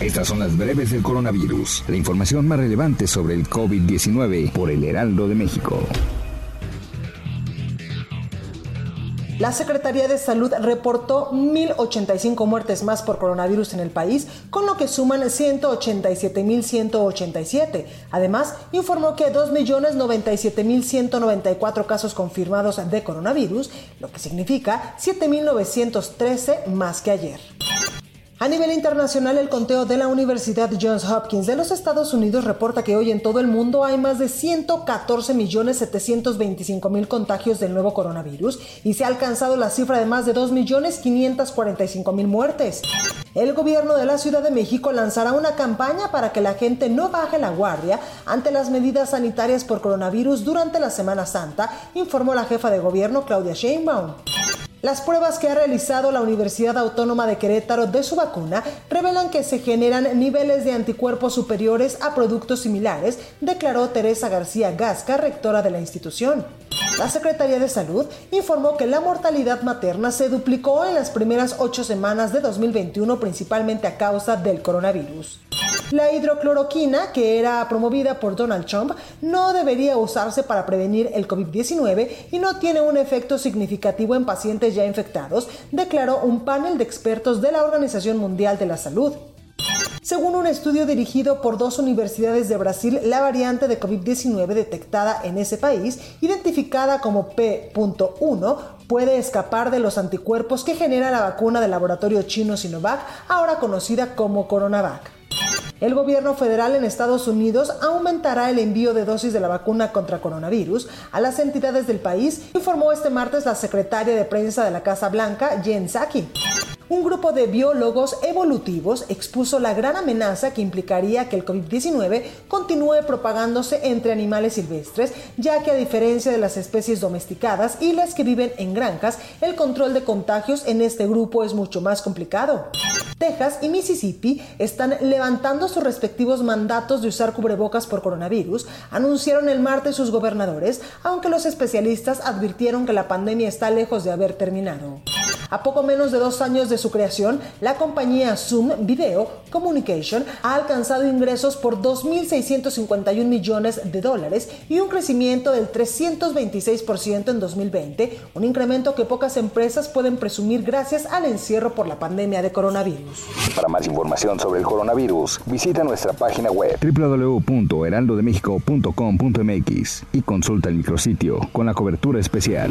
Estas son las breves del coronavirus, la información más relevante sobre el COVID-19 por el Heraldo de México. La Secretaría de Salud reportó 1.085 muertes más por coronavirus en el país, con lo que suman 187.187. Además, informó que 2.097.194 casos confirmados de coronavirus, lo que significa 7.913 más que ayer. A nivel internacional, el conteo de la Universidad Johns Hopkins de los Estados Unidos reporta que hoy en todo el mundo hay más de 114.725.000 contagios del nuevo coronavirus y se ha alcanzado la cifra de más de 2.545.000 muertes. El gobierno de la Ciudad de México lanzará una campaña para que la gente no baje la guardia ante las medidas sanitarias por coronavirus durante la Semana Santa, informó la jefa de gobierno Claudia Sheinbaum. Las pruebas que ha realizado la Universidad Autónoma de Querétaro de su vacuna revelan que se generan niveles de anticuerpos superiores a productos similares, declaró Teresa García Gasca, rectora de la institución. La Secretaría de Salud informó que la mortalidad materna se duplicó en las primeras ocho semanas de 2021, principalmente a causa del coronavirus. La hidrocloroquina, que era promovida por Donald Trump, no debería usarse para prevenir el COVID-19 y no tiene un efecto significativo en pacientes ya infectados, declaró un panel de expertos de la Organización Mundial de la Salud. Según un estudio dirigido por dos universidades de Brasil, la variante de COVID-19 detectada en ese país, identificada como P.1, puede escapar de los anticuerpos que genera la vacuna del laboratorio chino Sinovac, ahora conocida como Coronavac. El gobierno federal en Estados Unidos aumentará el envío de dosis de la vacuna contra coronavirus a las entidades del país, informó este martes la secretaria de prensa de la Casa Blanca, Jen Psaki un grupo de biólogos evolutivos expuso la gran amenaza que implicaría que el COVID-19 continúe propagándose entre animales silvestres, ya que a diferencia de las especies domesticadas y las que viven en granjas, el control de contagios en este grupo es mucho más complicado. Texas y Mississippi están levantando sus respectivos mandatos de usar cubrebocas por coronavirus, anunciaron el martes sus gobernadores, aunque los especialistas advirtieron que la pandemia está lejos de haber terminado. A poco menos de dos años de su creación, la compañía Zoom Video Communication ha alcanzado ingresos por 2.651 millones de dólares y un crecimiento del 326% en 2020, un incremento que pocas empresas pueden presumir gracias al encierro por la pandemia de coronavirus. Para más información sobre el coronavirus, visita nuestra página web www.heraldodemexico.com.mx y consulta el micrositio con la cobertura especial.